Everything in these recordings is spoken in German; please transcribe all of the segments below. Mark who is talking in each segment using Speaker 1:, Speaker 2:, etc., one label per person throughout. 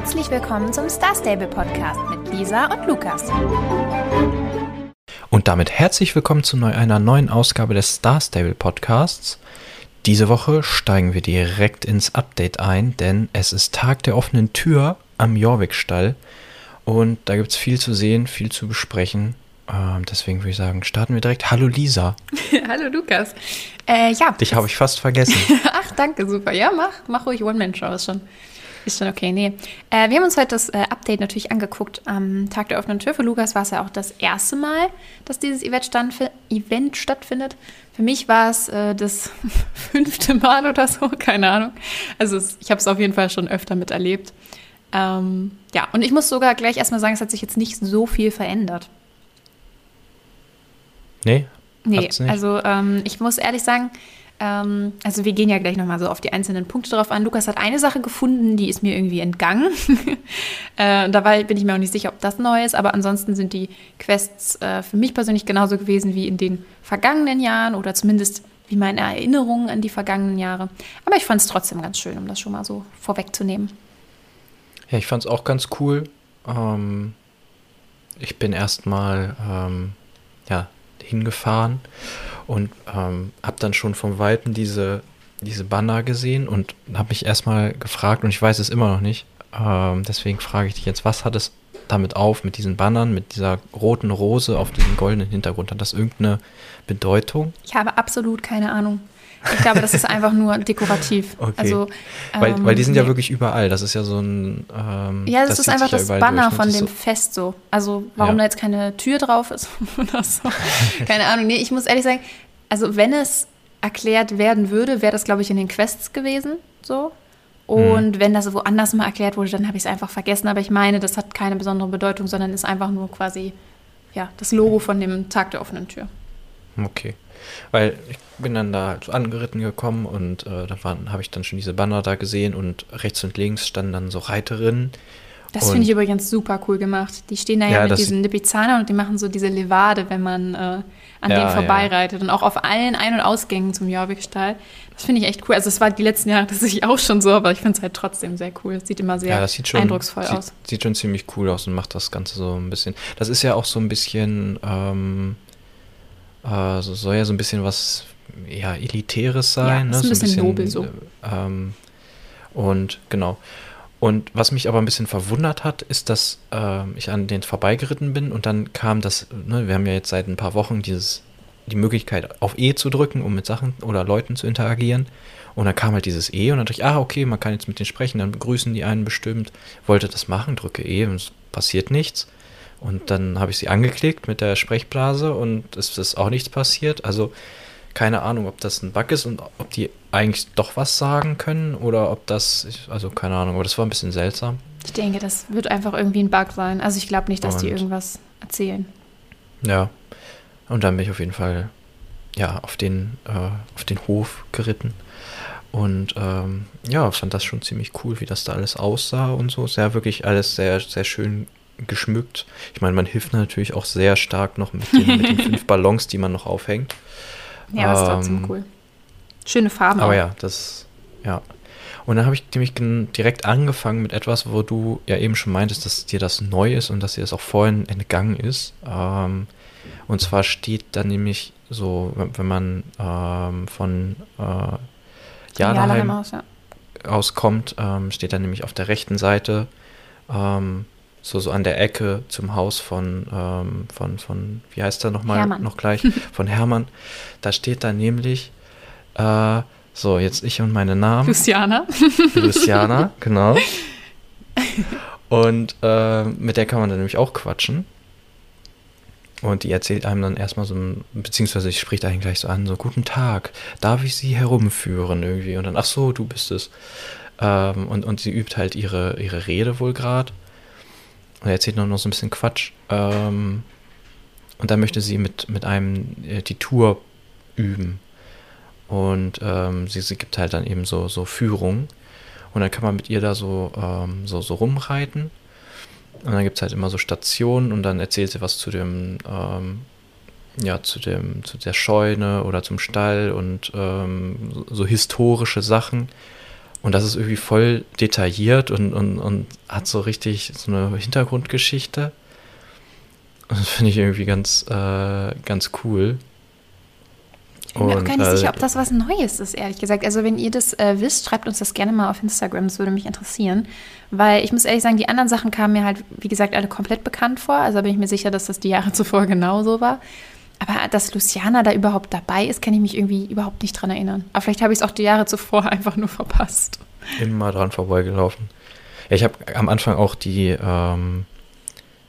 Speaker 1: Herzlich willkommen zum Star Stable Podcast mit Lisa und Lukas.
Speaker 2: Und damit herzlich willkommen zu einer neuen Ausgabe des Star Stable Podcasts. Diese Woche steigen wir direkt ins Update ein, denn es ist Tag der offenen Tür am Jorvik-Stall. Und da gibt es viel zu sehen, viel zu besprechen. Ähm, deswegen würde ich sagen, starten wir direkt. Hallo Lisa.
Speaker 1: Hallo Lukas. Äh, ja.
Speaker 2: Dich habe ich fast vergessen.
Speaker 1: Ach, danke, super. Ja, mach, mach ruhig One-Man-Show, ist schon, ist schon okay. Nee. Äh, wir haben uns heute das äh, Update natürlich angeguckt. Am Tag der offenen Tür für Lukas war es ja auch das erste Mal, dass dieses Event, stand, Event stattfindet. Für mich war es äh, das fünfte Mal oder so, keine Ahnung. Also es, ich habe es auf jeden Fall schon öfter miterlebt. Ähm, ja, und ich muss sogar gleich erstmal sagen, es hat sich jetzt nicht so viel verändert.
Speaker 2: Nee?
Speaker 1: Nee, also ähm, ich muss ehrlich sagen, ähm, also wir gehen ja gleich nochmal so auf die einzelnen Punkte drauf an. Lukas hat eine Sache gefunden, die ist mir irgendwie entgangen. äh, dabei bin ich mir auch nicht sicher, ob das neu ist, aber ansonsten sind die Quests äh, für mich persönlich genauso gewesen wie in den vergangenen Jahren oder zumindest wie meine Erinnerungen an die vergangenen Jahre. Aber ich fand es trotzdem ganz schön, um das schon mal so vorwegzunehmen.
Speaker 2: Ja, ich fand es auch ganz cool. Ähm, ich bin erstmal ähm, ja, hingefahren und ähm, habe dann schon vom Weiten diese, diese Banner gesehen und habe mich erstmal gefragt, und ich weiß es immer noch nicht, ähm, deswegen frage ich dich jetzt, was hat es damit auf, mit diesen Bannern, mit dieser roten Rose auf diesem goldenen Hintergrund? Hat das irgendeine Bedeutung?
Speaker 1: Ich habe absolut keine Ahnung. Ich glaube, das ist einfach nur dekorativ.
Speaker 2: Okay. Also, weil, ähm, weil die sind ja wirklich überall. Das ist ja so ein.
Speaker 1: Ähm, ja, das, das ist einfach das ja Banner durch, ne? von dem so Fest so. Also, warum ja. da jetzt keine Tür drauf ist oder so. keine Ahnung. Nee, ich muss ehrlich sagen, also, wenn es erklärt werden würde, wäre das, glaube ich, in den Quests gewesen. So. Und hm. wenn das woanders mal erklärt wurde, dann habe ich es einfach vergessen. Aber ich meine, das hat keine besondere Bedeutung, sondern ist einfach nur quasi ja, das Logo von dem Tag der offenen Tür.
Speaker 2: Okay. Weil ich bin dann da halt so angeritten gekommen und äh, da habe ich dann schon diese Banner da gesehen und rechts und links standen dann so Reiterinnen.
Speaker 1: Das finde ich übrigens super cool gemacht. Die stehen da ja, ja mit diesen Lipizzaner und die machen so diese Levade, wenn man äh, an ja, denen vorbeireitet. Ja. Und auch auf allen Ein- und Ausgängen zum Jorvikstall. Das finde ich echt cool. Also es war die letzten Jahre tatsächlich auch schon so, aber ich finde es halt trotzdem sehr cool. Es sieht immer sehr schon, eindrucksvoll
Speaker 2: sieht,
Speaker 1: aus.
Speaker 2: Sieht schon ziemlich cool aus und macht das Ganze so ein bisschen. Das ist ja auch so ein bisschen ähm, äh, so soll ja so ein bisschen was ja, Elitäres sein. Ja,
Speaker 1: ne? ist ein, so ein bisschen nobel so.
Speaker 2: Ähm, und genau. Und was mich aber ein bisschen verwundert hat, ist, dass äh, ich an den vorbeigeritten bin und dann kam das, ne, wir haben ja jetzt seit ein paar Wochen dieses, die Möglichkeit auf E zu drücken, um mit Sachen oder Leuten zu interagieren. Und dann kam halt dieses E und dann dachte ich, ah, okay, man kann jetzt mit denen sprechen, dann begrüßen die einen bestimmt. Wollte das machen, drücke E und es passiert nichts. Und dann habe ich sie angeklickt mit der Sprechblase und es ist auch nichts passiert. Also keine Ahnung, ob das ein Bug ist und ob die eigentlich doch was sagen können oder ob das, also keine Ahnung, aber das war ein bisschen seltsam.
Speaker 1: Ich denke, das wird einfach irgendwie ein Bug sein. Also ich glaube nicht, dass und, die irgendwas erzählen.
Speaker 2: Ja, und dann bin ich auf jeden Fall ja auf den äh, auf den Hof geritten und ähm, ja, fand das schon ziemlich cool, wie das da alles aussah und so. Sehr wirklich alles sehr sehr schön geschmückt. Ich meine, man hilft natürlich auch sehr stark noch mit den, mit den fünf Ballons, die man noch aufhängt.
Speaker 1: Ja, das ist trotzdem ähm, cool. Schöne Farben.
Speaker 2: Aber auch. ja, das, ja. Und dann habe ich nämlich direkt angefangen mit etwas, wo du ja eben schon meintest, dass dir das neu ist und dass dir das auch vorhin entgangen ist. Ähm, und zwar steht da nämlich so, wenn man ähm, von äh, Jalaheim aus, ja. auskommt, ähm, steht da nämlich auf der rechten Seite ähm, so, so an der Ecke zum Haus von, ähm, von, von, wie heißt er nochmal noch gleich? Von Hermann. Da steht da nämlich, äh, so, jetzt ich und meine Namen.
Speaker 1: Luciana.
Speaker 2: Luciana, genau. Und äh, mit der kann man dann nämlich auch quatschen. Und die erzählt einem dann erstmal so, beziehungsweise ich spricht einen gleich so an, so, guten Tag, darf ich Sie herumführen irgendwie? Und dann, ach so, du bist es. Ähm, und, und sie übt halt ihre, ihre Rede wohl gerade. Und er erzählt noch, noch so ein bisschen Quatsch. Ähm, und dann möchte sie mit, mit einem äh, die Tour üben. Und ähm, sie, sie gibt halt dann eben so, so Führung. Und dann kann man mit ihr da so, ähm, so, so rumreiten. Und dann gibt es halt immer so Stationen und dann erzählt sie was zu dem, ähm, ja, zu dem, zu der Scheune oder zum Stall und ähm, so historische Sachen. Und das ist irgendwie voll detailliert und, und, und hat so richtig so eine Hintergrundgeschichte. Und das finde ich irgendwie ganz, äh, ganz cool.
Speaker 1: Ich bin mir auch gar nicht äh, sicher, ob das was Neues ist, ehrlich gesagt. Also, wenn ihr das äh, wisst, schreibt uns das gerne mal auf Instagram. Das würde mich interessieren. Weil ich muss ehrlich sagen, die anderen Sachen kamen mir halt, wie gesagt, alle komplett bekannt vor. Also bin ich mir sicher, dass das die Jahre zuvor genauso war. Aber dass Luciana da überhaupt dabei ist, kann ich mich irgendwie überhaupt nicht dran erinnern. Aber vielleicht habe ich es auch die Jahre zuvor einfach nur verpasst.
Speaker 2: Immer dran vorbeigelaufen. Ja, ich habe am Anfang auch die, ähm,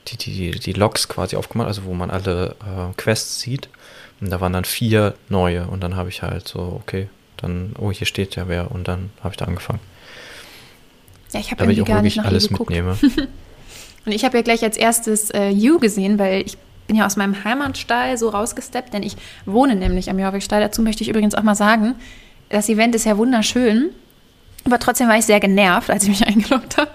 Speaker 2: die, die, die Logs quasi aufgemacht, also wo man alle äh, Quests sieht. Und da waren dann vier neue und dann habe ich halt so, okay, dann, oh, hier steht ja wer und dann habe ich da angefangen.
Speaker 1: Ja, ich habe irgendwie gar nicht nach alles mitnehme. und ich habe ja gleich als erstes äh, You gesehen, weil ich bin ja aus meinem Heimatstall so rausgesteppt, denn ich wohne nämlich am Jorvikstall. Dazu möchte ich übrigens auch mal sagen, das Event ist ja wunderschön. Aber trotzdem war ich sehr genervt, als ich mich eingeloggt habe.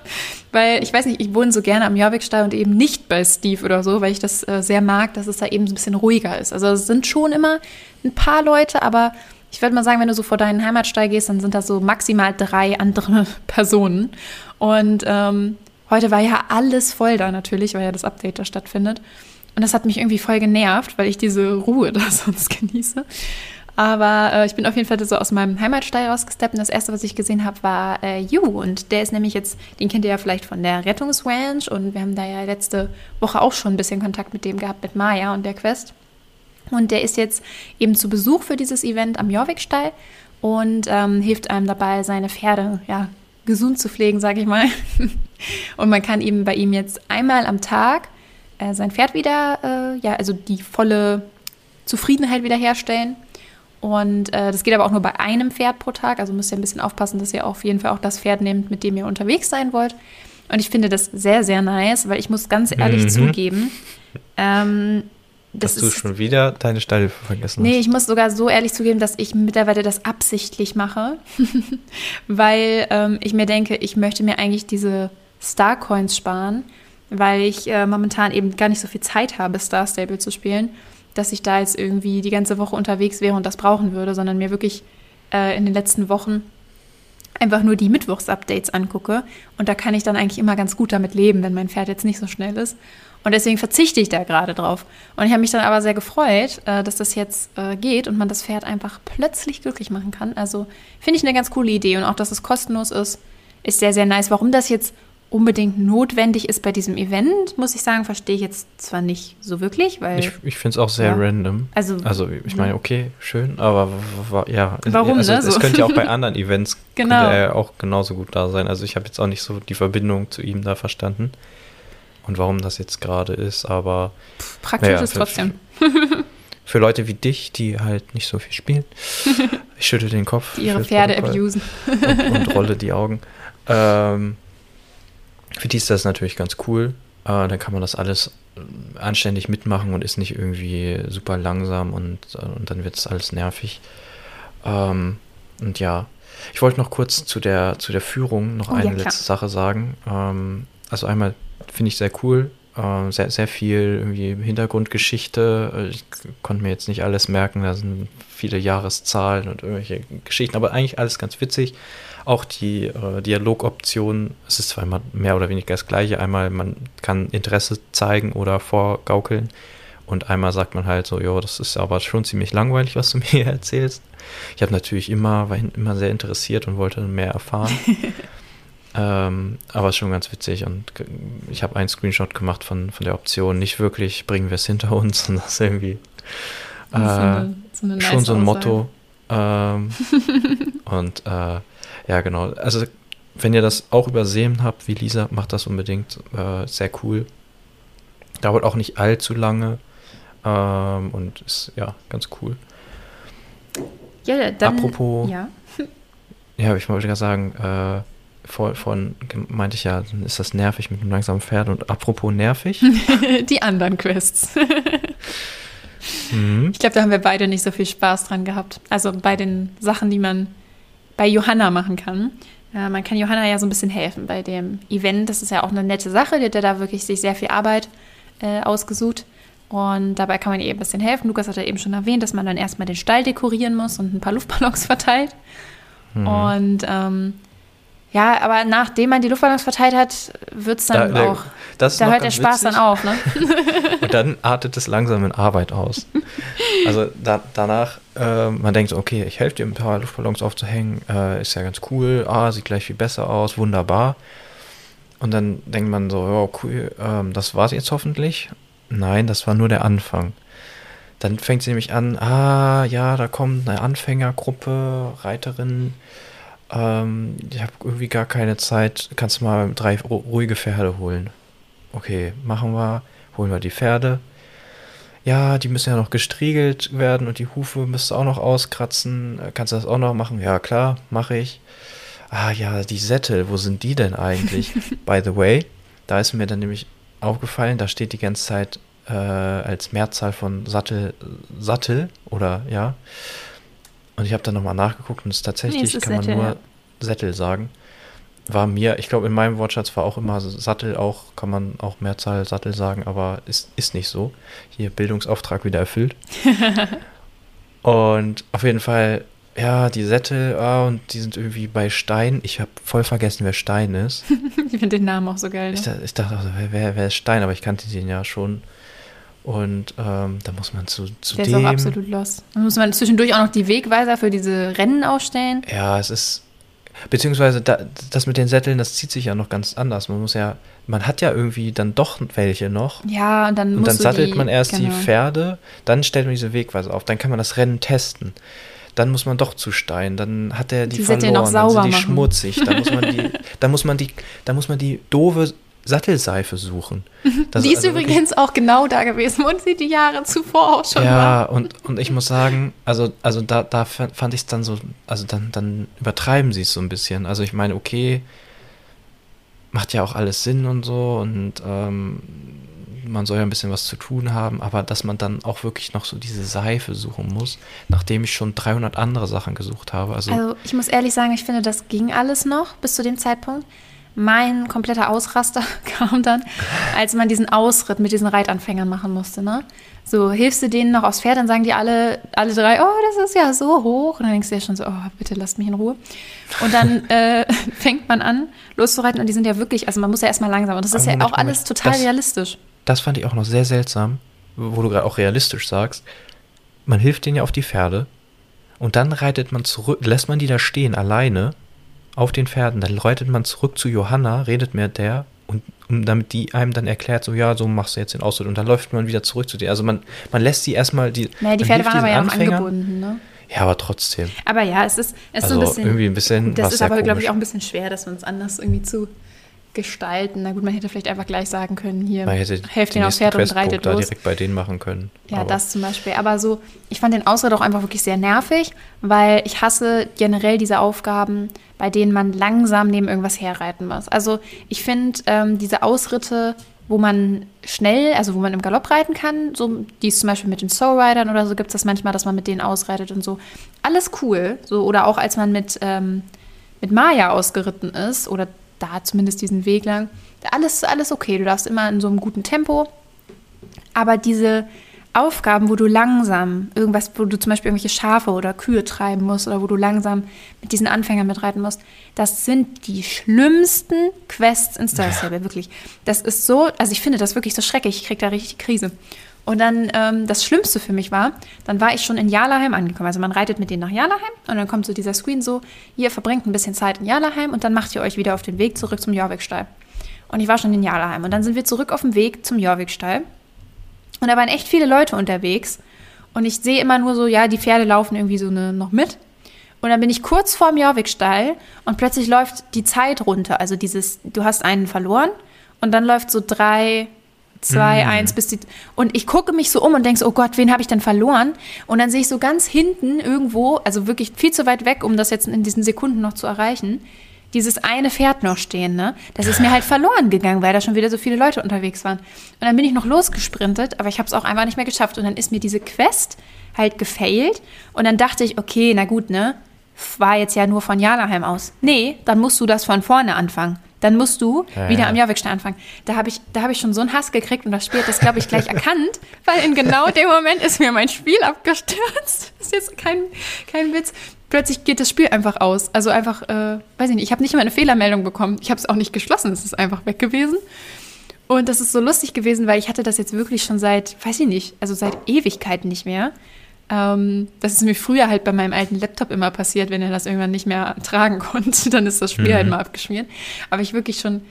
Speaker 1: Weil ich weiß nicht, ich wohne so gerne am Jorvikstall und eben nicht bei Steve oder so, weil ich das äh, sehr mag, dass es da eben so ein bisschen ruhiger ist. Also es sind schon immer ein paar Leute, aber ich würde mal sagen, wenn du so vor deinen Heimatstall gehst, dann sind da so maximal drei andere Personen. Und ähm, heute war ja alles voll da natürlich, weil ja das Update da stattfindet. Und das hat mich irgendwie voll genervt, weil ich diese Ruhe da sonst genieße. Aber äh, ich bin auf jeden Fall so aus meinem Heimatstall rausgesteppt und das erste, was ich gesehen habe, war äh, You. Und der ist nämlich jetzt, den kennt ihr ja vielleicht von der Rettungsranch und wir haben da ja letzte Woche auch schon ein bisschen Kontakt mit dem gehabt, mit Maya und der Quest. Und der ist jetzt eben zu Besuch für dieses Event am Jorvikstall und ähm, hilft einem dabei, seine Pferde ja, gesund zu pflegen, sage ich mal. und man kann eben bei ihm jetzt einmal am Tag äh, sein Pferd wieder, äh, ja, also die volle Zufriedenheit wiederherstellen. Und äh, das geht aber auch nur bei einem Pferd pro Tag. Also müsst ihr ein bisschen aufpassen, dass ihr auf jeden Fall auch das Pferd nehmt, mit dem ihr unterwegs sein wollt. Und ich finde das sehr, sehr nice, weil ich muss ganz ehrlich mhm. zugeben, ähm,
Speaker 2: das dass du schon wieder deine Stallhilfe vergessen
Speaker 1: hast. Nee, ich muss sogar so ehrlich zugeben, dass ich mittlerweile das absichtlich mache, weil ähm, ich mir denke, ich möchte mir eigentlich diese Star-Coins sparen, weil ich äh, momentan eben gar nicht so viel Zeit habe, Star Stable zu spielen dass ich da jetzt irgendwie die ganze Woche unterwegs wäre und das brauchen würde, sondern mir wirklich äh, in den letzten Wochen einfach nur die Mittwochs-Updates angucke. Und da kann ich dann eigentlich immer ganz gut damit leben, wenn mein Pferd jetzt nicht so schnell ist. Und deswegen verzichte ich da gerade drauf. Und ich habe mich dann aber sehr gefreut, äh, dass das jetzt äh, geht und man das Pferd einfach plötzlich glücklich machen kann. Also finde ich eine ganz coole Idee. Und auch, dass es kostenlos ist, ist sehr, sehr nice. Warum das jetzt unbedingt notwendig ist bei diesem Event, muss ich sagen, verstehe ich jetzt zwar nicht so wirklich, weil.
Speaker 2: Ich, ich finde es auch sehr ja. random. Also, also ich meine, okay, schön, aber ja.
Speaker 1: Warum,
Speaker 2: also,
Speaker 1: ne?
Speaker 2: Es könnte ja auch bei anderen Events genau. er auch genauso gut da sein. Also ich habe jetzt auch nicht so die Verbindung zu ihm da verstanden. Und warum das jetzt gerade ist, aber.
Speaker 1: Praktisch naja, ist für, trotzdem.
Speaker 2: Für Leute wie dich, die halt nicht so viel spielen. Ich schüttel den Kopf.
Speaker 1: Die ihre Pferde abusen.
Speaker 2: Und, und rolle die Augen. Ähm, für die ist das natürlich ganz cool. Äh, dann kann man das alles äh, anständig mitmachen und ist nicht irgendwie super langsam und, äh, und dann wird es alles nervig. Ähm, und ja, ich wollte noch kurz zu der, zu der Führung noch oh, eine ja, letzte Sache sagen. Ähm, also einmal finde ich sehr cool, äh, sehr, sehr viel irgendwie Hintergrundgeschichte. Ich konnte mir jetzt nicht alles merken, da sind viele Jahreszahlen und irgendwelche Geschichten, aber eigentlich alles ganz witzig. Auch die äh, Dialogoption, es ist zwar immer mehr oder weniger das gleiche. Einmal, man kann Interesse zeigen oder vorgaukeln. Und einmal sagt man halt so, jo, das ist aber schon ziemlich langweilig, was du mir hier erzählst. Ich habe natürlich immer, war immer sehr interessiert und wollte mehr erfahren. ähm, aber es ist schon ganz witzig und ich habe einen Screenshot gemacht von, von der Option. Nicht wirklich, bringen wir es hinter uns, sondern das ist irgendwie äh, so eine, so eine schon so ein Motto. Ähm, und äh, ja, genau. Also, wenn ihr das auch übersehen habt, wie Lisa, macht das unbedingt. Äh, sehr cool. Dauert auch nicht allzu lange. Ähm, und ist ja ganz cool.
Speaker 1: Ja, dann.
Speaker 2: Apropos.
Speaker 1: Ja.
Speaker 2: ja, ich wollte gerade sagen, äh, vor, vorhin meinte ich ja, dann ist das nervig mit einem langsamen Pferd. Und apropos nervig.
Speaker 1: Die anderen Quests. mhm. Ich glaube, da haben wir beide nicht so viel Spaß dran gehabt. Also bei den Sachen, die man bei Johanna machen kann. Äh, man kann Johanna ja so ein bisschen helfen bei dem Event. Das ist ja auch eine nette Sache. Die hat ja da wirklich sich sehr viel Arbeit äh, ausgesucht. Und dabei kann man ihr ein bisschen helfen. Lukas hat ja eben schon erwähnt, dass man dann erstmal den Stall dekorieren muss und ein paar Luftballons verteilt. Mhm. Und ähm, Ja, aber nachdem man die Luftballons verteilt hat, wird es dann
Speaker 2: Da-
Speaker 1: auch. Da hört der Spaß
Speaker 2: witzig.
Speaker 1: dann auf, ne?
Speaker 2: Und dann artet es langsam in Arbeit aus. Also da, danach, äh, man denkt so, okay, ich helfe dir ein paar Luftballons aufzuhängen, äh, ist ja ganz cool, ah, sieht gleich viel besser aus, wunderbar. Und dann denkt man so, ja, cool, ähm, das war's jetzt hoffentlich. Nein, das war nur der Anfang. Dann fängt sie nämlich an, ah, ja, da kommt eine Anfängergruppe, Reiterinnen. Ähm, ich habe irgendwie gar keine Zeit, kannst du mal drei ru- ruhige Pferde holen. Okay, machen wir, holen wir die Pferde. Ja, die müssen ja noch gestriegelt werden und die Hufe müsst du auch noch auskratzen. Äh, Kannst du das auch noch machen? Ja, klar, mache ich. Ah ja, die Sättel, wo sind die denn eigentlich? By the way, da ist mir dann nämlich aufgefallen, da steht die ganze Zeit äh, als Mehrzahl von Sattel, Sattel oder ja. Und ich habe dann nochmal nachgeguckt und es ist tatsächlich,
Speaker 1: Nee, es
Speaker 2: kann man
Speaker 1: Sättel,
Speaker 2: nur
Speaker 1: ja.
Speaker 2: Sättel sagen. War mir, ich glaube, in meinem Wortschatz war auch immer Sattel auch, kann man auch Mehrzahl Sattel sagen, aber ist, ist nicht so. Hier Bildungsauftrag wieder erfüllt. und auf jeden Fall, ja, die Sättel, ah, und die sind irgendwie bei Stein. Ich habe voll vergessen, wer Stein ist.
Speaker 1: Ich finde den Namen auch so geil.
Speaker 2: Ich,
Speaker 1: Ne?
Speaker 2: da, ich dachte, wer, wer, wer ist Stein? Aber ich kannte den ja schon. Und ähm, da muss man zu, zu
Speaker 1: Der
Speaker 2: dem.
Speaker 1: ist auch absolut los. Dann muss man zwischendurch auch noch die Wegweiser für diese Rennen ausstellen.
Speaker 2: Ja, es ist. Beziehungsweise da, das mit den Sätteln, das zieht sich ja noch ganz anders. Man muss ja, man hat ja irgendwie dann doch welche noch.
Speaker 1: Ja, und dann
Speaker 2: Und dann sattelt
Speaker 1: die,
Speaker 2: man erst
Speaker 1: genau.
Speaker 2: die Pferde, dann stellt man diese Wegweise auf, dann kann man das Rennen testen. Dann muss man doch zu Stein, dann hat er die,
Speaker 1: Die Sättel noch
Speaker 2: verloren, dann sind
Speaker 1: sauber
Speaker 2: die
Speaker 1: machen.
Speaker 2: schmutzig, dann muss man die, dann muss man die, dann muss man die doofe Sattelseife suchen. Das
Speaker 1: Die ist
Speaker 2: also
Speaker 1: übrigens auch genau da gewesen, wo sie die Jahre zuvor auch schon
Speaker 2: ja,
Speaker 1: war.
Speaker 2: und, und ich muss sagen, also, also da, da fa- fand ich es dann so, also dann, dann übertreiben sie es so ein bisschen. Also ich meine, okay, macht ja auch alles Sinn und so und ähm, man soll ja ein bisschen was zu tun haben, aber dass man dann auch wirklich noch so diese Seife suchen muss, nachdem ich schon 300 andere Sachen gesucht habe. Also,
Speaker 1: Also ich muss ehrlich sagen, ich finde, das ging alles noch bis zu dem Zeitpunkt. Mein kompletter Ausraster kam dann, als man diesen Ausritt mit diesen Reitanfängern machen musste. Ne? So hilfst du denen noch aufs Pferd, dann sagen die alle, alle drei, oh, das ist ja so hoch. Und dann denkst du dir schon so, oh, bitte lasst mich in Ruhe. Und dann äh, fängt man an, loszureiten. Und die sind ja wirklich, also man muss ja erstmal langsam. Und das ist
Speaker 2: Aber
Speaker 1: ja
Speaker 2: Moment,
Speaker 1: auch alles
Speaker 2: Moment.
Speaker 1: total
Speaker 2: Das-
Speaker 1: realistisch.
Speaker 2: das fand ich auch noch sehr seltsam, wo du gerade auch realistisch sagst. Man hilft denen ja auf die Pferde und dann reitet man zurück, lässt man die da stehen alleine auf den Pferden, dann reitet man zurück zu Johanna, redet mit der und um, damit die einem dann erklärt, so ja, so machst du jetzt den Ausritt und dann läuft man wieder zurück zu dir. Also man, man lässt sie erstmal die.
Speaker 1: Naja, die
Speaker 2: man
Speaker 1: Pferde waren aber ja auch angebunden. Ne?
Speaker 2: Ja, aber trotzdem.
Speaker 1: Aber ja, es ist, es ist
Speaker 2: Also
Speaker 1: so ein bisschen.
Speaker 2: irgendwie ein bisschen
Speaker 1: Das ist aber, glaube ich, auch ein bisschen schwer, das uns anders irgendwie zu gestalten. Na gut, man hätte vielleicht einfach gleich sagen können, hier, helft
Speaker 2: den
Speaker 1: den aufs Pferd und reitet
Speaker 2: da
Speaker 1: los.
Speaker 2: direkt bei denen machen können.
Speaker 1: Ja,
Speaker 2: aber
Speaker 1: das zum Beispiel. Aber so, ich fand den Ausritt auch einfach wirklich sehr nervig, weil ich hasse generell diese Aufgaben, bei denen man langsam neben irgendwas herreiten muss. Also ich finde ähm, diese Ausritte, wo man schnell, also wo man im Galopp reiten kann, so die es zum Beispiel mit den Soul Riders oder so gibt es das manchmal, dass man mit denen ausreitet und so. Alles cool. So, oder auch als man mit, ähm, mit Maya ausgeritten ist, oder da zumindest diesen Weg lang. Alles, alles okay. Du darfst immer in so einem guten Tempo. Aber diese Aufgaben, wo du langsam irgendwas, wo du zum Beispiel irgendwelche Schafe oder Kühe treiben musst oder wo du langsam mit diesen Anfängern mitreiten musst, das sind die schlimmsten Quests in Star Stable, wirklich. Das ist so, also ich finde das wirklich so schrecklich, ich krieg da richtig Krise. Und dann ähm, das Schlimmste für mich war, dann war ich schon in Jalaheim angekommen. Also man reitet mit denen nach Jalaheim und dann kommt so dieser Screen so, ihr verbringt ein bisschen Zeit in Jalaheim und dann macht ihr euch wieder auf den Weg zurück zum Jorvikstall. Und ich war schon in Jalaheim und dann sind wir zurück auf dem Weg zum Jorvikstall. Und da waren echt viele Leute unterwegs. Und ich sehe immer nur so, ja, die Pferde laufen irgendwie so ne, noch mit. Und dann bin ich kurz vorm Jorvikstall und plötzlich läuft die Zeit runter. Also dieses, du hast einen verloren und dann läuft so drei, zwei,
Speaker 2: Mm.
Speaker 1: eins bis die. Und ich gucke mich so um und denke so, oh Gott, wen habe ich denn verloren? Und dann sehe ich so ganz hinten irgendwo, also wirklich viel zu weit weg, um das jetzt in diesen Sekunden noch zu erreichen, dieses eine Pferd noch stehen, ne? Das ist mir halt verloren gegangen, weil da schon wieder so viele Leute unterwegs waren. Und dann bin ich noch losgesprintet, aber ich habe es auch einfach nicht mehr geschafft. Und dann ist mir diese Quest halt gefailt. Und dann dachte ich, okay, na gut, ne? War jetzt ja nur von Jalaheim aus. Nee, dann musst du das von vorne anfangen. Dann musst du
Speaker 2: Ja,
Speaker 1: wieder am Jorvikstein anfangen. Da habe ich, da hab ich schon so einen Hass gekriegt und das Spiel hat das, glaube ich, gleich erkannt, weil in genau dem Moment ist mir mein Spiel abgestürzt. Das ist jetzt kein, kein Witz. plötzlich geht das Spiel einfach aus. Also einfach, äh, weiß ich nicht, ich habe nicht mal eine Fehlermeldung bekommen. Ich habe es auch nicht geschlossen, es ist einfach weg gewesen. Und das ist so lustig gewesen, weil ich hatte das jetzt wirklich schon seit, weiß ich nicht, also seit Ewigkeiten nicht mehr. Ähm, das ist mir früher halt bei meinem alten Laptop immer passiert, wenn er das irgendwann nicht mehr tragen konnte, dann ist das Spiel halt mhm. halt mal abgeschmiert. Aber ich wirklich schon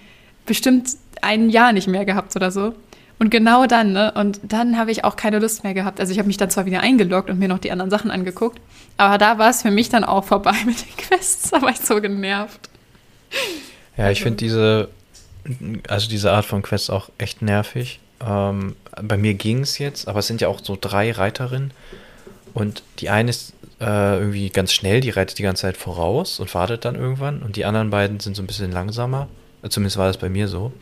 Speaker 1: bestimmt ein Jahr nicht mehr gehabt oder so. Und genau dann, ne? Und dann habe ich auch keine Lust mehr gehabt. Also ich habe mich dann zwar wieder eingeloggt und mir noch die anderen Sachen angeguckt, aber da war es für mich dann auch vorbei mit den Quests. Da war ich so genervt.
Speaker 2: Ja, ich finde diese, also diese Art von Quests auch echt nervig. Ähm, bei mir ging es jetzt, aber es sind ja auch so drei Reiterinnen. Und die eine ist äh, irgendwie ganz schnell, die reitet die ganze Zeit voraus und wartet dann irgendwann. Und die anderen beiden sind so ein bisschen langsamer. Zumindest war das bei mir so.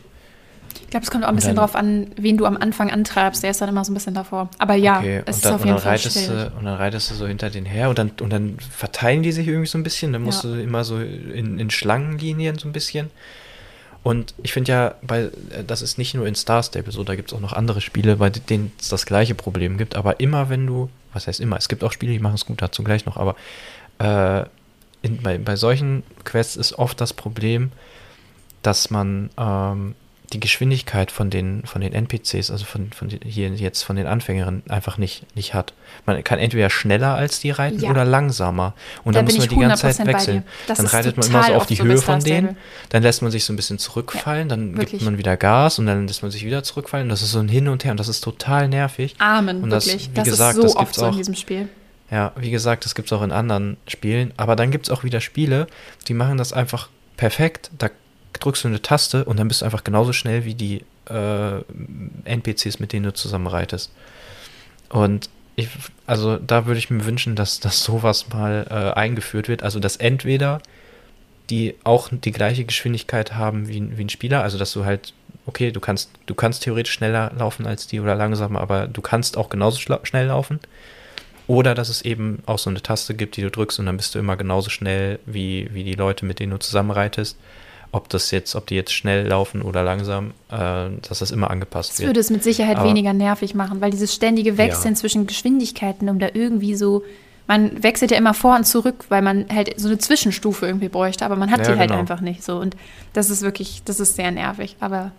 Speaker 1: Ich glaube, es kommt auch ein bisschen dann, drauf an, wen du am Anfang antreibst. Der ist dann immer so ein bisschen davor. Aber ja,
Speaker 2: okay. es ist auf jeden Fall schwierig. Du, und dann reitest du so hinter den her und dann, und dann verteilen die sich irgendwie so ein bisschen. Dann musst ja. du immer so in, in Schlangenlinien so ein bisschen. Und ich finde ja, bei, das ist nicht nur in Star Stable so, da gibt es auch noch andere Spiele, bei denen es das gleiche Problem gibt. Aber immer wenn du, was heißt immer, es gibt auch Spiele, die machen es gut, dazu gleich noch, aber äh, in, bei, bei solchen Quests ist oft das Problem, dass man ähm, die Geschwindigkeit von den, von den NPCs, also von, von hier jetzt von den Anfängerinnen, einfach nicht, nicht hat. Man kann entweder schneller als die reiten ja. oder langsamer. Und da dann muss man die ganze Zeit wechseln. Dann reitet man immer so auf die Höhe von denen, dann lässt man sich so ein bisschen zurückfallen, ja, dann wirklich. gibt man wieder Gas und dann lässt man sich wieder zurückfallen. Das ist so ein Hin und Her und das ist total nervig.
Speaker 1: Amen,
Speaker 2: und
Speaker 1: das, wirklich. Wie das gesagt, ist so das oft so in diesem Spiel.
Speaker 2: Ja, wie gesagt, das gibt es auch in anderen Spielen. Aber dann gibt es auch wieder Spiele, die machen das einfach perfekt. Da drückst du eine Taste und dann bist du einfach genauso schnell wie die äh, NPCs, mit denen du zusammen reitest. Und ich, also da würde ich mir wünschen, dass, dass sowas mal äh, eingeführt wird. Also dass entweder die auch die gleiche Geschwindigkeit haben wie, wie ein Spieler, also dass du halt, okay, du kannst, du kannst theoretisch schneller laufen als die oder langsamer, aber du kannst auch genauso schnell laufen. Oder dass es eben auch so eine Taste gibt, die du drückst und dann bist du immer genauso schnell wie, wie die Leute, mit denen du zusammenreitest ob das jetzt, ob die jetzt schnell laufen oder langsam, äh, dass das immer angepasst
Speaker 1: das
Speaker 2: wird.
Speaker 1: Das würde es mit Sicherheit Aber, weniger nervig machen, weil dieses ständige Wechseln ja. zwischen Geschwindigkeiten, um da irgendwie so, man wechselt ja immer vor und zurück, weil man halt so eine Zwischenstufe irgendwie bräuchte, aber man hat ja, die halt genau. einfach nicht so. Und das ist wirklich, das ist sehr nervig. Aber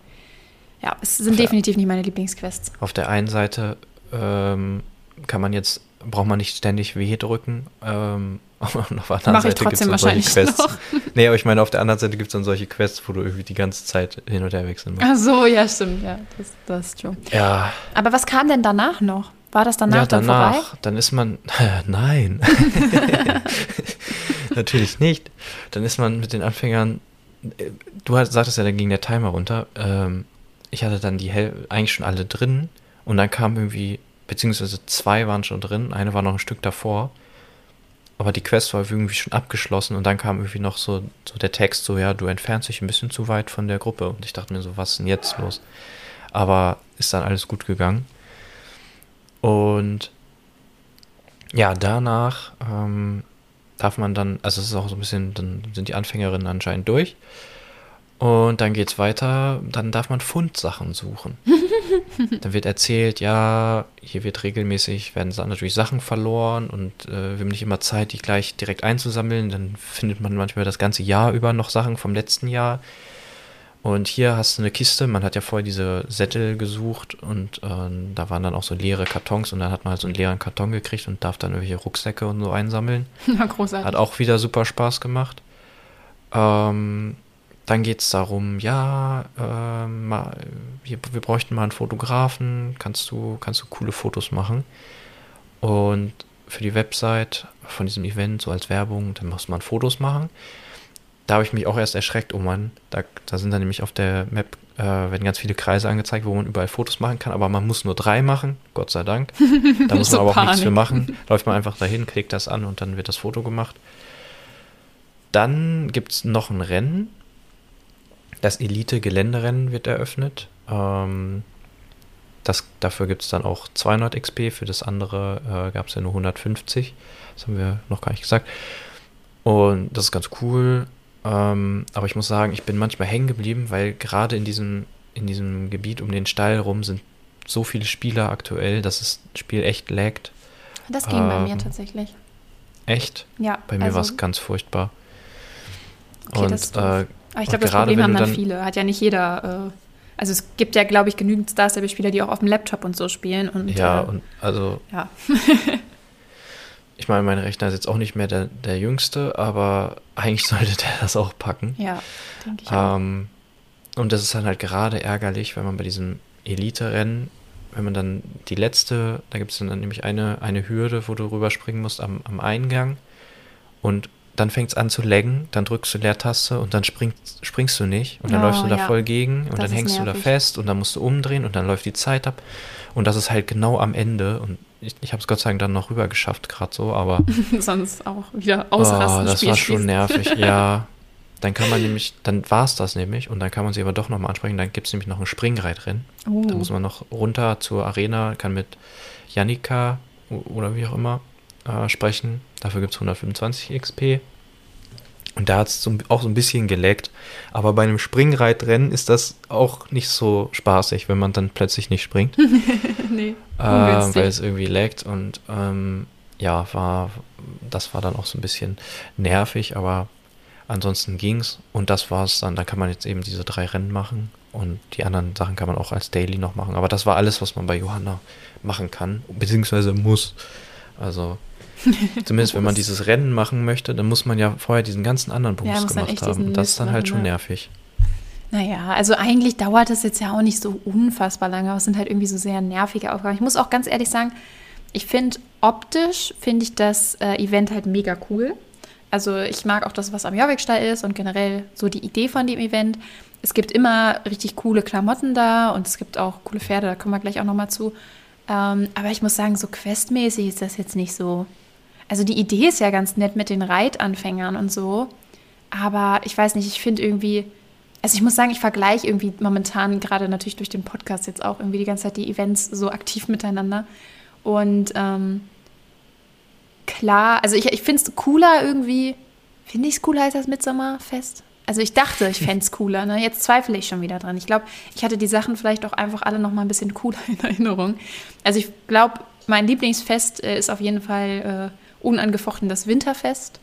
Speaker 1: ja, es sind auf definitiv nicht meine Lieblingsquests.
Speaker 2: Auf der einen Seite ähm, kann man jetzt, braucht man nicht ständig W drücken, ähm, auf der anderen
Speaker 1: Mach Seite gibt es dann solche
Speaker 2: Quests. Noch. Nee, aber ich meine, auf der anderen Seite gibt es dann solche Quests, wo du irgendwie die ganze Zeit hin und her wechseln musst.
Speaker 1: Ach so, ja, stimmt, ja, das, das ist true.
Speaker 2: Ja.
Speaker 1: Aber was kam denn danach noch? War das danach, ja, danach dann vorbei?
Speaker 2: Dann ist man, nein, natürlich nicht. Dann ist man mit den Anfängern, du sagtest ja, dann ging der Timer runter. Ähm, ich hatte dann die Hel eigentlich schon alle drin und dann kam irgendwie, beziehungsweise zwei waren schon drin, eine war noch ein Stück davor aber die Quest war irgendwie schon abgeschlossen und dann kam irgendwie noch so, so der Text, so ja, du entfernst dich ein bisschen zu weit von der Gruppe. Und ich dachte mir so, was ist denn jetzt los? Aber ist dann alles gut gegangen. Und ja, danach ähm, darf man dann, also es ist auch so ein bisschen, dann sind die Anfängerinnen anscheinend durch. Und dann geht's weiter, dann darf man Fundsachen suchen. dann wird erzählt, ja, hier wird regelmäßig, werden natürlich Sachen verloren und äh, wir haben nicht immer Zeit, die gleich direkt einzusammeln. Dann findet man manchmal das ganze Jahr über noch Sachen vom letzten Jahr. Und hier hast du eine Kiste, man hat ja vorher diese Sättel gesucht und äh, da waren dann auch so leere Kartons und dann hat man halt so einen leeren Karton gekriegt und darf dann irgendwelche Rucksäcke und so einsammeln.
Speaker 1: Na, großartig.
Speaker 2: Hat auch wieder super Spaß gemacht. Ähm, dann geht es darum, ja, äh, mal, wir, wir, bräuchten mal einen Fotografen, kannst du, kannst du coole Fotos machen. Und für die Website von diesem Event, so als Werbung, dann muss man Fotos machen. Da habe ich mich auch erst erschreckt, oh Mann, da, da sind dann nämlich auf der Map, äh, werden ganz viele Kreise angezeigt, wo man überall Fotos machen kann, aber man muss nur drei machen, Gott sei Dank. Da muss so man aber auch nichts für machen. Läuft man einfach dahin, klickt das an und dann wird das Foto gemacht. Dann gibt es noch ein Rennen, das Elite-Geländerennen wird eröffnet. Ähm, das, dafür gibt es dann auch 200 XP, für das andere äh, gab es ja nur 150. Das haben wir noch gar nicht gesagt. Und das ist ganz cool. Ähm, aber ich muss sagen, ich bin manchmal hängen geblieben, weil gerade in diesem, in diesem Gebiet um den Stall rum sind so viele Spieler aktuell, dass das Spiel echt laggt.
Speaker 1: Das ging ähm, bei mir tatsächlich.
Speaker 2: Echt?
Speaker 1: Ja.
Speaker 2: Bei mir war es ganz furchtbar.
Speaker 1: Okay,
Speaker 2: und
Speaker 1: das ist
Speaker 2: äh.
Speaker 1: Aber ich glaube, das Problem haben dann viele. Hat ja nicht jeder. Äh, also es gibt ja, glaube ich, genügend Star Stable-Spieler, die auch auf dem Laptop und so spielen. Und,
Speaker 2: ja,
Speaker 1: äh,
Speaker 2: und also
Speaker 1: ja.
Speaker 2: ich meine, mein Rechner ist jetzt auch nicht mehr der, der jüngste, aber eigentlich sollte der das auch packen.
Speaker 1: ja, denke ich auch.
Speaker 2: Ähm, und das ist dann halt gerade ärgerlich, wenn man bei diesem Elite-Rennen, wenn man dann die letzte, da gibt es dann nämlich eine, eine Hürde, wo du rüberspringen musst am, am Eingang und dann fängt es an zu laggen, dann drückst du Leertaste und dann springst, springst du nicht und dann
Speaker 1: Oh,
Speaker 2: läufst du da
Speaker 1: ja.
Speaker 2: voll gegen und
Speaker 1: Das
Speaker 2: dann hängst du da
Speaker 1: nervig.
Speaker 2: fest und dann musst du umdrehen und dann läuft die Zeit ab und das ist halt genau am Ende und ich, ich habe es Gott sei Dank dann noch rüber geschafft gerade so, aber
Speaker 1: Sonst auch wieder ausrasten.
Speaker 2: Oh, das
Speaker 1: Spiel
Speaker 2: war schon
Speaker 1: schließen.
Speaker 2: nervig, ja. Dann kann man nämlich, dann war es das nämlich und dann kann man sie aber doch nochmal ansprechen. Dann gibt es nämlich noch ein Springreitrennen.
Speaker 1: Oh.
Speaker 2: Da muss man noch runter zur Arena, kann mit Janika oder wie auch immer äh, sprechen. Dafür gibt es 125 XP. Und da hat es auch so ein bisschen geleckt. Aber bei einem Springreitrennen ist das auch nicht so spaßig, wenn man dann plötzlich nicht springt.
Speaker 1: nee,
Speaker 2: Äh, weil es irgendwie laggt und ähm, ja, war, das war dann auch so ein bisschen nervig, aber ansonsten ging's und das war's dann. Da kann man jetzt eben diese drei Rennen machen und die anderen Sachen kann man auch als Daily noch machen. Aber das war alles, was man bei Johanna machen kann, beziehungsweise muss. Also zumindest wenn man dieses Rennen machen möchte, dann muss man ja vorher diesen ganzen anderen
Speaker 1: Ja, muss dann
Speaker 2: gemacht haben. Und das ist dann halt schon
Speaker 1: ne?
Speaker 2: nervig.
Speaker 1: Naja, also eigentlich dauert das jetzt ja auch nicht so unfassbar lange, aber es sind halt irgendwie so sehr nervige Aufgaben. Ich muss auch ganz ehrlich sagen, ich finde optisch, finde ich das äh, Event halt mega cool. Also ich mag auch das, was am Jorvik-Stall ist und generell so die Idee von dem Event. Es gibt immer richtig coole Klamotten da und es gibt auch coole Pferde, da kommen wir gleich auch nochmal zu. Ähm, aber ich muss sagen, so questmäßig ist das jetzt nicht so. Also die Idee ist ja ganz nett mit den Reitanfängern und so. Aber ich weiß nicht, ich finde irgendwie, also ich muss sagen, ich vergleiche irgendwie momentan gerade natürlich durch den Podcast jetzt auch irgendwie die ganze Zeit die Events so aktiv miteinander. Und ähm, klar, also ich, ich finde es cooler irgendwie, finde ich es cooler als das Midsommerfest? Also ich dachte, ich fände es cooler, ne? Jetzt zweifle ich schon wieder dran. Ich glaube, ich hatte die Sachen vielleicht auch einfach alle noch mal ein bisschen cooler in Erinnerung. Also ich glaube, mein Lieblingsfest äh, ist auf jeden Fall äh, unangefochten das Winterfest.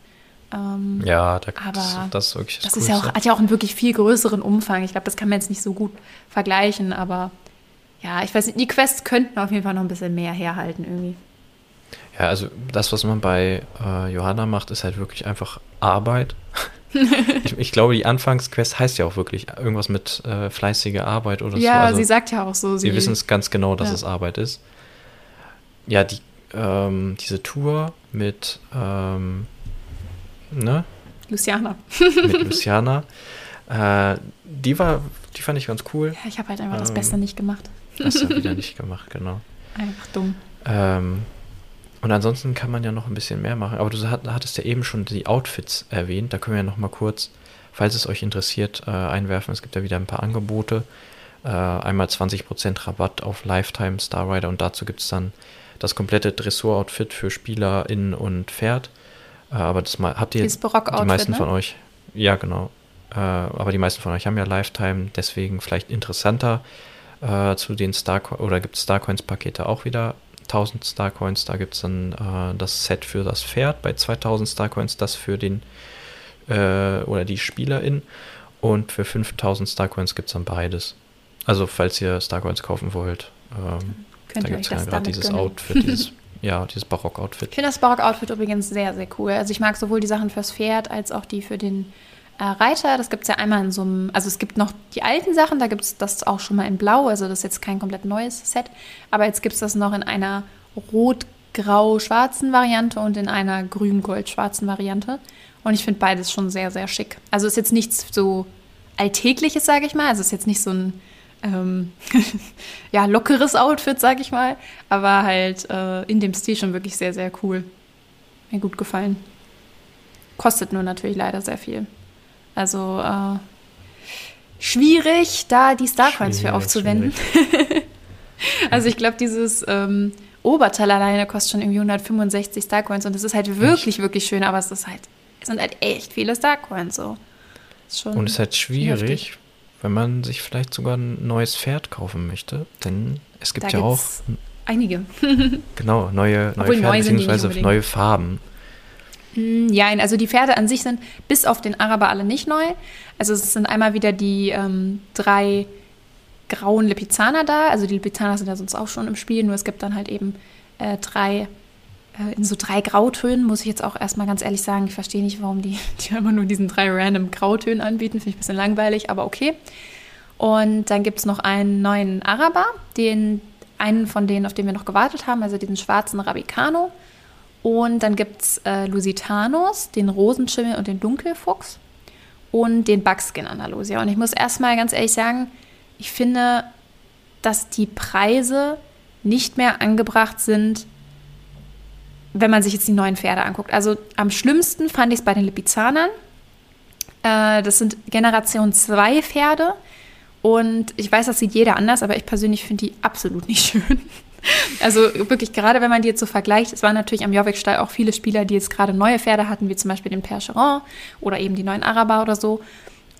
Speaker 1: Ähm,
Speaker 2: Ja, da,
Speaker 1: Aber
Speaker 2: das, das ist wirklich das,
Speaker 1: das ist ja auch, hat ja auch einen wirklich viel größeren Umfang. Ich glaube, das kann man jetzt nicht so gut vergleichen, aber ja, ich weiß nicht, die Quests könnten auf jeden Fall noch ein bisschen mehr herhalten irgendwie.
Speaker 2: Ja, also das, was man bei äh, Johanna macht, ist halt wirklich einfach Arbeit. ich, ich glaube, die Anfangsquest heißt ja auch wirklich irgendwas mit äh, fleißige Arbeit oder so.
Speaker 1: ja,
Speaker 2: Also,
Speaker 1: sie sagt ja auch so,
Speaker 2: sie wissen es ganz genau, dass
Speaker 1: Ja.
Speaker 2: es Arbeit ist. Ja, die, ähm, diese Tour mit, ähm, ne,
Speaker 1: Luciana.
Speaker 2: mit Luciana, äh, die war, die fand ich ganz cool.
Speaker 1: Ja, ich habe halt einfach das
Speaker 2: Ähm.
Speaker 1: Beste nicht gemacht.
Speaker 2: Hast du wieder nicht gemacht, genau.
Speaker 1: Einfach dumm.
Speaker 2: Ähm, und ansonsten kann man ja noch ein bisschen mehr machen. Aber du hat- hattest ja eben schon die Outfits erwähnt. Da können wir ja noch mal kurz, falls es euch interessiert, äh, einwerfen. Es gibt ja wieder ein paar Angebote. Äh, einmal 20% Rabatt auf Lifetime Star Rider und dazu gibt es dann das komplette Dressur-Outfit für SpielerInnen und Pferd. Äh, aber das mal, habt ihr die meisten
Speaker 1: ne?
Speaker 2: von euch, ja genau. Äh, aber die meisten von euch haben ja Lifetime, deswegen vielleicht interessanter äh, zu den Starcoins, oder gibt es Starcoins-Pakete auch wieder 1000 Starcoins, da gibt es dann äh, das Set für das Pferd bei 2000 Starcoins, das für den äh, oder die Spielerin und für 5000 Starcoins gibt es dann beides. Also falls ihr Starcoins kaufen wollt, ähm,
Speaker 1: Könnt
Speaker 2: da gibt es ja gerade dieses
Speaker 1: gönnen.
Speaker 2: Outfit, dieses, ja, dieses Barock-Outfit.
Speaker 1: Ich finde das Barock-Outfit übrigens sehr, sehr cool. Also ich mag sowohl die Sachen fürs Pferd als auch die für den äh, Reiter. Das gibt es ja einmal in so einem, also es gibt noch die alten Sachen, da gibt es das auch schon mal in Blau, also das ist jetzt kein komplett neues Set. Aber jetzt gibt es das noch in einer rot-grau-schwarzen Variante und in einer grün-gold-schwarzen Variante. Und ich finde beides schon sehr, sehr schick. Also ist jetzt nichts so Alltägliches, sage ich mal. Also ist jetzt nicht so ein ähm, ja, lockeres Outfit, sag ich mal. Aber halt äh, in dem Stil schon wirklich sehr, sehr cool. Mir gut gefallen. Kostet nur natürlich leider sehr viel. Also äh, schwierig, da die Starcoins für aufzuwenden. also ich glaube, dieses ähm, Oberteil alleine kostet schon irgendwie 165 Starcoins und das ist halt wirklich, wirklich schön, aber es ist halt, es sind halt echt viele Starcoins so.
Speaker 2: Und es ist halt schwierig,
Speaker 1: heftig.
Speaker 2: Wenn man sich vielleicht sogar ein neues Pferd kaufen möchte, denn es gibt
Speaker 1: Da
Speaker 2: ja auch
Speaker 1: einige.
Speaker 2: genau neue, neue
Speaker 1: Obwohl
Speaker 2: Pferde
Speaker 1: unbedingt.
Speaker 2: neue Farben.
Speaker 1: Mm, Ja, also die Pferde an sich sind bis auf den Araber alle nicht neu. Also es sind einmal wieder die ähm, drei grauen Lipizzaner da. Also die Lipizzaner sind ja sonst auch schon im Spiel, nur es gibt dann halt eben äh, drei, in so drei Grautönen, muss ich jetzt auch erstmal ganz ehrlich sagen. Ich verstehe nicht, warum die, die immer nur diesen drei random Grautönen anbieten. Finde ich ein bisschen langweilig, aber okay. Und dann gibt es noch einen neuen Araber, den einen von denen, auf den wir noch gewartet haben, also diesen schwarzen Rabicano. Und dann gibt es äh, Lusitanos, den Rosenschimmel und den Dunkelfuchs und den Buckskin Andalusia. Und ich muss erstmal ganz ehrlich sagen, ich finde, dass die Preise nicht mehr angebracht sind, wenn man sich jetzt die neuen Pferde anguckt. Also am schlimmsten fand ich es bei den Lipizanern. Äh, das sind Generation 2 Pferde. Und ich weiß, das sieht jeder anders, aber ich persönlich finde die absolut nicht schön. Also wirklich, gerade wenn man die jetzt so vergleicht, es waren natürlich am Jorvik-Stall auch viele Spieler, die jetzt gerade neue Pferde hatten, wie zum Beispiel den Percheron oder eben die neuen Araber oder so.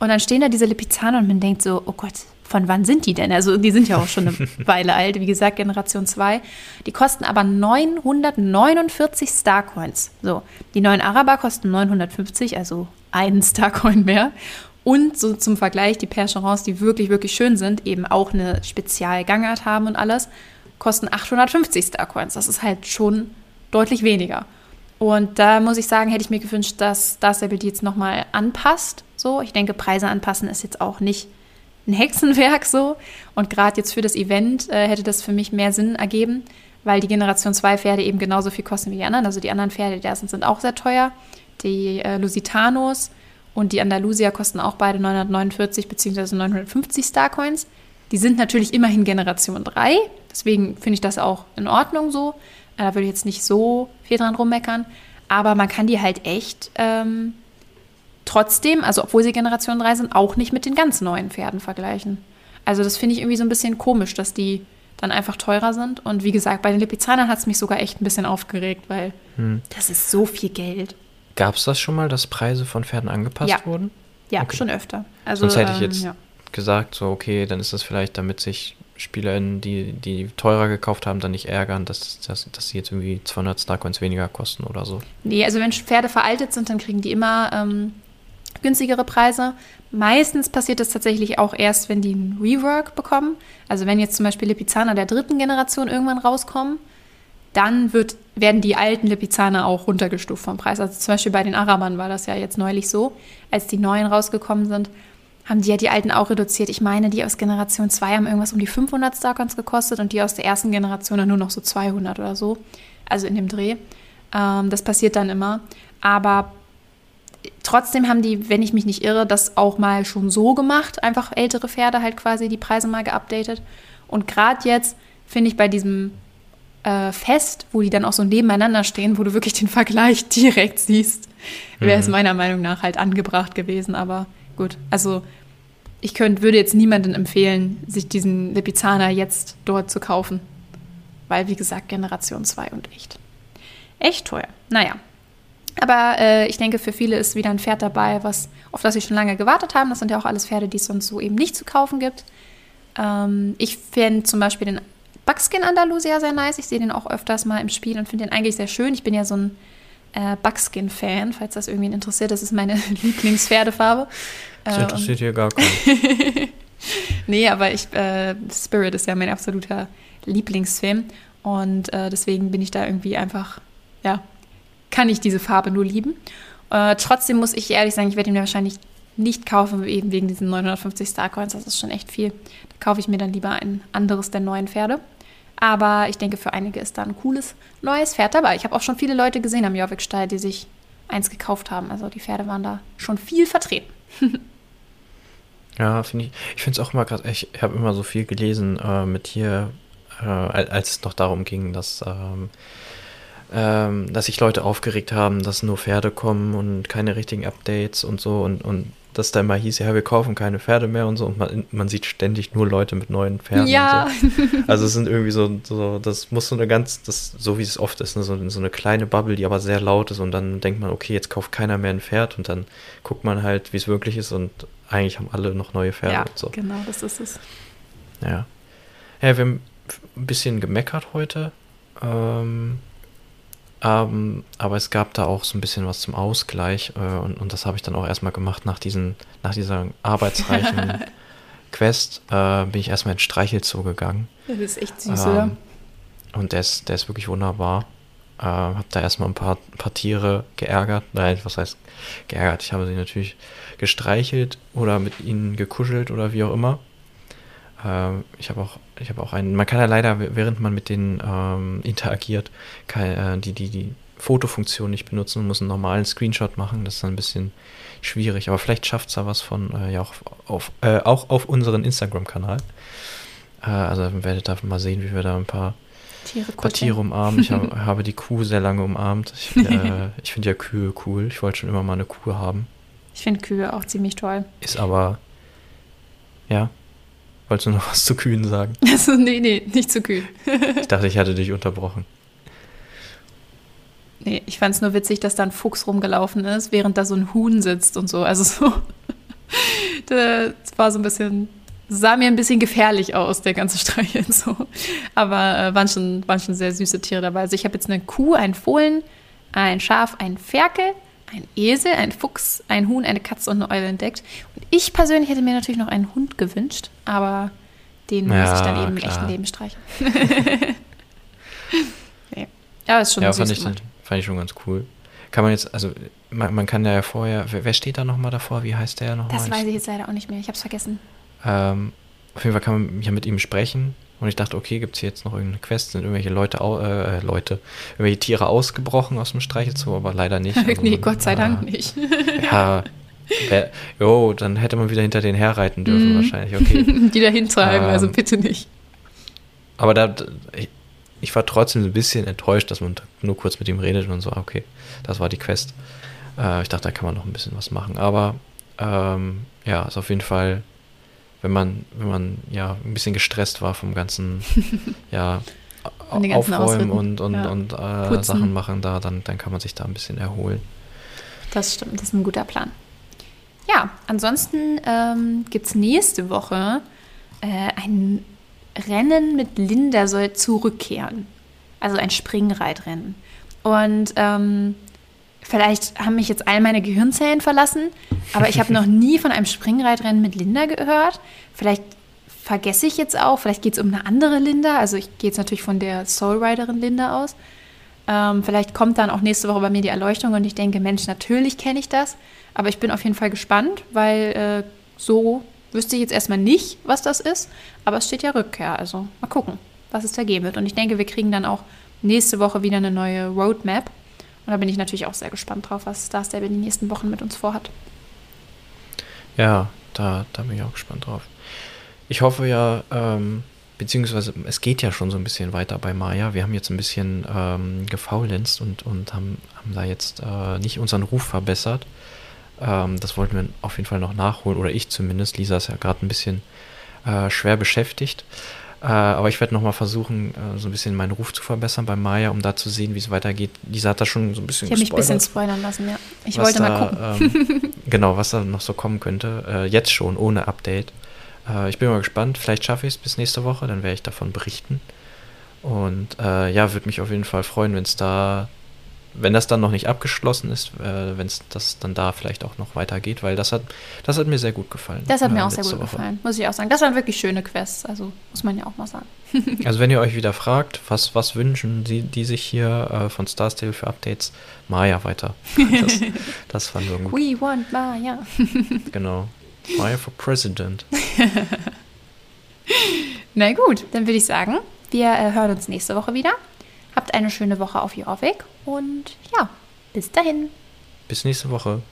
Speaker 1: Und dann stehen da diese Lipizzaner und man denkt so, oh Gott, von wann sind die denn? Also die sind ja auch schon eine Weile alt, wie gesagt, Generation 2. Die kosten aber 949 Starcoins. So, die neuen Araber kosten 950, also einen Starcoin mehr. Und so zum Vergleich, die Percherons, die wirklich, wirklich schön sind, eben auch eine Spezialgangart haben und alles, kosten 850 Starcoins. Das ist halt schon deutlich weniger. Und da muss ich sagen, hätte ich mir gewünscht, dass Star Stable die jetzt nochmal anpasst. So, ich denke, Preise anpassen ist jetzt auch nicht ein Hexenwerk so. Und gerade jetzt für das Event äh, hätte das für mich mehr Sinn ergeben, weil die Generation 2 Pferde eben genauso viel kosten wie die anderen. Also die anderen Pferde, die da sind, auch sehr teuer. Die äh, Lusitanos und die Andalusia kosten auch beide 949 bzw. 950 Starcoins. Die sind natürlich immerhin Generation 3, deswegen finde ich das auch in Ordnung so. Da würde ich jetzt nicht so viel dran rummeckern. Aber man kann die halt echt ähm, trotzdem, also obwohl sie Generation 3 sind, auch nicht mit den ganz neuen Pferden vergleichen. Also das finde ich irgendwie so ein bisschen komisch, dass die dann einfach teurer sind. Und wie gesagt, bei den Lipizanern hat es mich sogar echt ein bisschen aufgeregt, weil hm. das ist so viel Geld.
Speaker 2: Gab es das schon mal, dass Preise von Pferden angepasst
Speaker 1: ja.
Speaker 2: wurden?
Speaker 1: Ja, okay. schon öfter.
Speaker 2: Also, Sonst hätte ich jetzt ähm, ja. gesagt, so okay, dann ist das vielleicht, damit sich SpielerInnen, die, die teurer gekauft haben, dann nicht ärgern, dass, dass, dass sie jetzt irgendwie 200 Starcoins weniger kosten oder so.
Speaker 1: Nee, also wenn Pferde veraltet sind, dann kriegen die immer ähm, günstigere Preise. Meistens passiert das tatsächlich auch erst, wenn die einen Rework bekommen. Also wenn jetzt zum Beispiel Lipizzaner der dritten Generation irgendwann rauskommen, dann wird, werden die alten Lipizzaner auch runtergestuft vom Preis. Also zum Beispiel bei den Arabern war das ja jetzt neulich so, als die neuen rausgekommen sind haben die ja die alten auch reduziert. Ich meine, die aus Generation 2 haben irgendwas um die 500 Starcoins gekostet und die aus der ersten Generation dann nur noch so 200 oder so. Also in dem Dreh. Ähm, das passiert dann immer. Aber trotzdem haben die, wenn ich mich nicht irre, das auch mal schon so gemacht. Einfach ältere Pferde halt quasi die Preise mal geupdatet. Und gerade jetzt finde ich bei diesem äh, Fest, wo die dann auch so nebeneinander stehen, wo du wirklich den Vergleich direkt siehst, wäre es mhm. meiner Meinung nach halt angebracht gewesen. Aber gut, also ich könnte, würde jetzt niemandem empfehlen, sich diesen Lipizzaner jetzt dort zu kaufen. Weil, wie gesagt, Generation 2 und echt. Echt teuer. Naja. Aber äh, ich denke, für viele ist wieder ein Pferd dabei, was, auf das sie schon lange gewartet haben. Das sind ja auch alles Pferde, die es sonst so eben nicht zu kaufen gibt. Ähm, ich fände zum Beispiel den Buckskin Andalusia sehr nice. Ich sehe den auch öfters mal im Spiel und finde den eigentlich sehr schön. Ich bin ja so ein äh, Buckskin-Fan, falls das irgendwie interessiert. Das ist meine Lieblingspferdefarbe.
Speaker 2: Das interessiert hier gar keinen.
Speaker 1: nee, aber ich, äh, Spirit ist ja mein absoluter Lieblingsfilm. Und äh, deswegen bin ich da irgendwie einfach, ja, kann ich diese Farbe nur lieben. Äh, trotzdem muss ich ehrlich sagen, ich werde ihn mir wahrscheinlich nicht kaufen, eben wegen diesen 950 Starcoins. Das ist schon echt viel. Da kaufe ich mir dann lieber ein anderes der neuen Pferde. Aber ich denke, für einige ist da ein cooles neues Pferd dabei. Ich habe auch schon viele Leute gesehen am Jorvik-Stall, die sich eins gekauft haben. Also die Pferde waren da schon viel vertreten.
Speaker 2: ja, finde ich. Ich finde es auch immer gerade, ich habe immer so viel gelesen äh, mit hier, äh, als es noch darum ging, dass, ähm, ähm, dass sich Leute aufgeregt haben, dass nur Pferde kommen und keine richtigen Updates und so und, und dass da immer hieß, ja, wir kaufen keine Pferde mehr und so. Und man, man sieht ständig nur Leute mit neuen Pferden. Ja. So. Also es sind irgendwie so, so, das muss so eine ganz, das, so wie es oft ist, ne, so, so eine kleine Bubble, die aber sehr laut ist. Und dann denkt man, okay, jetzt kauft keiner mehr ein Pferd. Und dann guckt man halt, wie es wirklich ist. Und eigentlich haben alle noch neue Pferde
Speaker 1: ja,
Speaker 2: und so.
Speaker 1: genau, das ist es.
Speaker 2: Ja. Ja, wir haben ein bisschen gemeckert heute. Ähm, Ähm, aber es gab da auch so ein bisschen was zum Ausgleich äh, und, und das habe ich dann auch erstmal gemacht nach, diesen, nach dieser arbeitsreichen Quest. Äh, bin ich erstmal in Streichelzoo gegangen.
Speaker 1: Das ist echt süß, ähm, oder?
Speaker 2: Und der ist, der ist wirklich wunderbar. Äh, hab da erstmal ein paar, ein paar Tiere geärgert. Nein, was heißt geärgert? Ich habe sie natürlich gestreichelt oder mit ihnen gekuschelt oder wie auch immer. Äh, ich habe auch, ich habe auch einen, man kann ja leider, während man mit denen ähm, interagiert, kann, äh, die, die, die Fotofunktion nicht benutzen und muss einen normalen Screenshot machen. Das ist dann ein bisschen schwierig. Aber vielleicht schafft es da was von, äh, ja, auch auf, äh, auch auf unseren Instagram-Kanal. Äh, also werdet da mal sehen, wie wir da ein paar Tiere, paar Tiere umarmen. Ich hab, habe die Kuh sehr lange umarmt. Ich, äh, ich finde ja Kühe cool. Ich wollte schon immer mal eine Kuh haben.
Speaker 1: Ich finde Kühe auch ziemlich toll.
Speaker 2: Ist aber, ja, Wolltest du noch was zu Kühen sagen?
Speaker 1: Also, nee, nee, nicht zu Kühen.
Speaker 2: ich dachte, ich hatte dich unterbrochen.
Speaker 1: Nee, ich fand es nur witzig, dass da ein Fuchs rumgelaufen ist, während da so ein Huhn sitzt und so. Also so, das war so ein bisschen, sah mir ein bisschen gefährlich aus, der ganze Streicheln so. Aber äh, waren, schon, waren schon sehr süße Tiere dabei. Also ich habe jetzt eine Kuh, einen Fohlen, ein Schaf, einen Ferkel, ein Esel, ein Fuchs, ein Huhn, eine Katze und eine Eule entdeckt. Und ich persönlich hätte mir natürlich noch einen Hund gewünscht, aber den ja, muss ich dann eben klar. im echten Leben streichen.
Speaker 2: nee. Ja, ist schon ja, süß fand ich, fand ich schon ganz cool. Kann man jetzt, also man, man kann ja vorher, wer, wer steht da nochmal davor? Wie heißt der nochmal?
Speaker 1: Das weiß ich jetzt leider auch nicht mehr, ich habe es vergessen.
Speaker 2: Ähm, auf jeden Fall kann man ja mit ihm sprechen und ich dachte, okay, gibt es hier jetzt noch irgendeine Quest? Sind irgendwelche Leute, äh, Leute, irgendwelche Tiere ausgebrochen aus dem Streichelzoo? Aber leider nicht.
Speaker 1: Also, nee, Gott sei Dank nicht.
Speaker 2: ja, wär, jo, dann hätte man wieder hinter den herreiten dürfen, mm. wahrscheinlich. Okay.
Speaker 1: Die dahin treiben, also ähm, also bitte nicht.
Speaker 2: Aber da, ich, ich, war trotzdem ein bisschen enttäuscht, dass man nur kurz mit ihm redet und so, okay, das war die Quest. Äh, ich dachte, da kann man noch ein bisschen was machen. Aber ähm, ja, ist auf jeden Fall wenn man, wenn man ja ein bisschen gestresst war vom ganzen, ja, und aufräumen und, und, ja. und äh, Sachen machen da, dann, dann kann man sich da ein bisschen erholen.
Speaker 1: Das stimmt, das ist ein guter Plan. Ja, ansonsten ähm, gibt es nächste Woche äh, ein Rennen mit Linda soll zurückkehren. Also ein Springreitrennen. Und ähm, Vielleicht haben mich jetzt all meine Gehirnzellen verlassen, aber ich habe noch nie von einem Springreitrennen mit Linda gehört. Vielleicht vergesse ich jetzt auch, vielleicht geht es um eine andere Linda. Also ich gehe jetzt natürlich von der Soulriderin Linda aus. Ähm, vielleicht kommt dann auch nächste Woche bei mir die Erleuchtung und ich denke, Mensch, natürlich kenne ich das. Aber ich bin auf jeden Fall gespannt, weil äh, so wüsste ich jetzt erstmal nicht, was das ist. Aber es steht ja Rückkehr. Also mal gucken, was es da geben wird. Und ich denke, wir kriegen dann auch nächste Woche wieder eine neue Roadmap und da bin ich natürlich auch sehr gespannt drauf, was Star Stable in den nächsten Wochen mit uns vorhat.
Speaker 2: Ja, da, da bin ich auch gespannt drauf. Ich hoffe ja, ähm, beziehungsweise es geht ja schon so ein bisschen weiter bei Maya. Wir haben jetzt ein bisschen ähm, gefaulenzt und, und haben, haben da jetzt äh, nicht unseren Ruf verbessert. Ähm, das wollten wir auf jeden Fall noch nachholen, oder ich zumindest. Lisa ist ja gerade ein bisschen äh, schwer beschäftigt. Äh, aber ich werde nochmal versuchen, äh, so ein bisschen meinen Ruf zu verbessern bei Maya, um da zu sehen, wie es weitergeht. Lisa hat da schon so ein bisschen
Speaker 1: Ich habe mich ein bisschen spoilern lassen, ja. Ich wollte da, mal
Speaker 2: gucken. Ähm, genau, was da noch so kommen könnte. Äh, jetzt schon, ohne Update. Äh, ich bin mal gespannt. Vielleicht schaffe ich es bis nächste Woche, dann werde ich davon berichten. Und äh, ja, würde mich auf jeden Fall freuen, wenn es da wenn das dann noch nicht abgeschlossen ist, äh, wenn es das dann da vielleicht auch noch weitergeht, weil das hat, das hat mir sehr gut gefallen.
Speaker 1: Das hat mir äh, auch sehr gut Woche. gefallen, muss ich auch sagen. Das waren wirklich schöne Quests, also muss man ja auch mal sagen.
Speaker 2: also wenn ihr euch wieder fragt, was, was wünschen die, die sich hier äh, von Star Stable für Updates, Maya weiter. Das, das fand wir gut.
Speaker 1: We want Maya.
Speaker 2: genau. Maya for President.
Speaker 1: Na gut, dann würde ich sagen, wir äh, hören uns nächste Woche wieder. Habt eine schöne Woche auf Weg und ja, bis dahin.
Speaker 2: Bis nächste Woche.